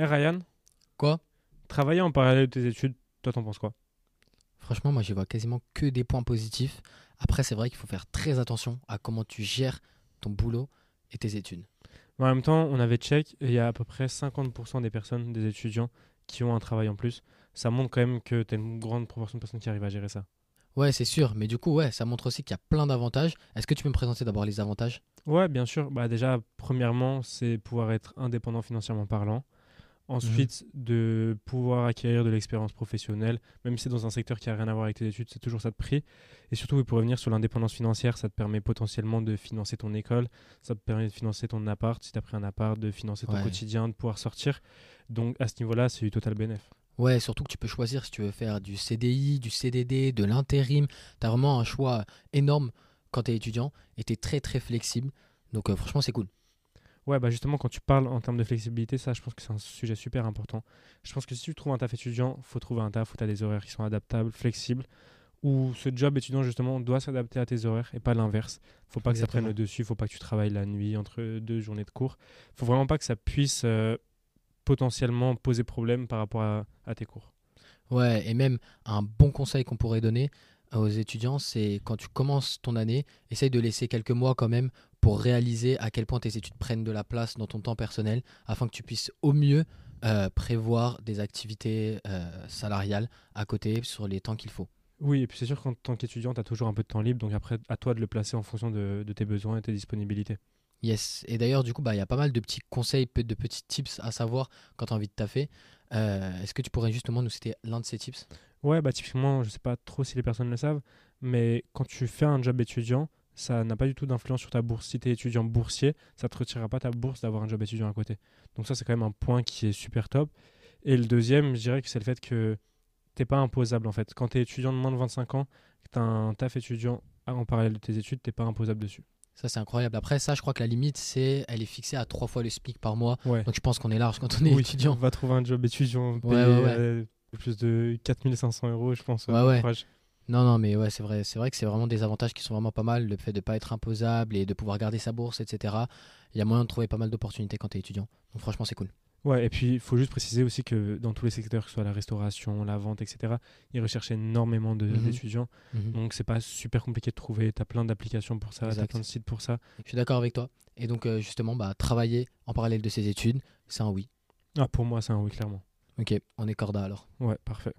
Eh Ryan, Quoi? Travailler en parallèle de tes études, toi t'en penses quoi? Franchement, moi, j'y vois quasiment que des points positifs. Après, c'est vrai qu'il faut faire très attention à comment tu gères ton boulot et tes études. En même temps, on avait check, et il y a à peu près 50% des personnes, des étudiants, qui ont un travail en plus. Ça montre quand même que tu as une grande proportion de personnes qui arrivent à gérer ça. Ouais, c'est sûr. Mais du coup, ouais, ça montre aussi qu'il y a plein d'avantages. Est-ce que tu peux me présenter d'abord les avantages? Ouais, bien sûr. Bah déjà, premièrement, c'est pouvoir être indépendant financièrement parlant. Ensuite, de pouvoir acquérir de l'expérience professionnelle, même si c'est dans un secteur qui n'a rien à voir avec tes études, c'est toujours ça de prix. Et surtout, pour revenir sur l'indépendance financière, ça te permet potentiellement de financer ton école, ça te permet de financer ton appart, si tu as pris un appart, de financer ton Ouais. quotidien, de pouvoir sortir. Donc à ce niveau-là, c'est du total bénéf. Ouais, surtout que tu peux choisir si tu veux faire du CDI, du CDD, de l'intérim. Tu as vraiment un choix énorme quand tu es étudiant et tu es très très flexible. Donc euh, franchement, c'est cool. Ouais, bah justement, quand tu parles en termes de flexibilité, ça, je pense que c'est un sujet super important. Je pense que si tu trouves un taf étudiant, faut trouver un taf où tu as des horaires qui sont adaptables, flexibles, où ce job étudiant, justement, doit s'adapter à tes horaires et pas l'inverse. Faut pas que ça prenne le dessus, faut pas que tu travailles la nuit entre deux journées de cours. Faut vraiment pas que ça puisse euh, potentiellement poser problème par rapport à, à tes cours. Ouais, et même un bon conseil qu'on pourrait donner aux étudiants, c'est quand tu commences ton année, essaye de laisser quelques mois quand même pour réaliser à quel point tes études prennent de la place dans ton temps personnel, afin que tu puisses au mieux euh, prévoir des activités euh, salariales à côté sur les temps qu'il faut. Oui, et puis c'est sûr qu'en tant qu'étudiant, tu as toujours un peu de temps libre, donc après, à toi de le placer en fonction de, de tes besoins et tes disponibilités. Yes. Et d'ailleurs, du coup, bah, il y a pas mal de petits conseils, de petits tips à savoir quand tu as envie de taffer. Euh, Est-ce que tu pourrais justement nous citer l'un de ces tips Ouais, bah typiquement, je sais pas trop si les personnes le savent, mais quand tu fais un job étudiant, ça n'a pas du tout d'influence sur ta bourse. Si tu es étudiant boursier, ça te retirera pas ta bourse d'avoir un job étudiant à côté. Donc ça, c'est quand même un point qui est super top. Et le deuxième, je dirais que c'est le fait que t'es pas imposable en fait. Quand tu es étudiant de moins de 25 ans, que tu as un taf étudiant en parallèle de tes études, t'es pas imposable dessus. Ça, c'est incroyable. Après, ça, je crois que la limite, c'est elle est fixée à trois fois le SMIC par mois. Ouais. Donc, je pense qu'on est large quand on est Oui, étudiant. On va trouver un job étudiant payé Ouais, euh, plus de 4500 euros, je pense. Euh. Non, non, mais ouais, c'est vrai. C'est vrai que c'est vraiment des avantages qui sont vraiment pas mal. Le fait de pas être imposable et de pouvoir garder sa bourse, etc. Il y a moyen de trouver pas mal d'opportunités quand tu es étudiant. Donc, franchement, c'est cool. Ouais, et puis il faut juste préciser aussi que dans tous les secteurs, que ce soit la restauration, la vente, etc., ils recherchent énormément Mhm. d'étudiants. Mhm. Donc c'est pas super compliqué de trouver. Tu as plein d'applications pour ça, tu as plein de sites pour ça. Je suis d'accord avec toi. Et donc, euh, justement, bah, travailler en parallèle de ses études, c'est un oui. Ah, pour moi, c'est un oui, clairement. Ok, on est corda alors. Ouais, parfait.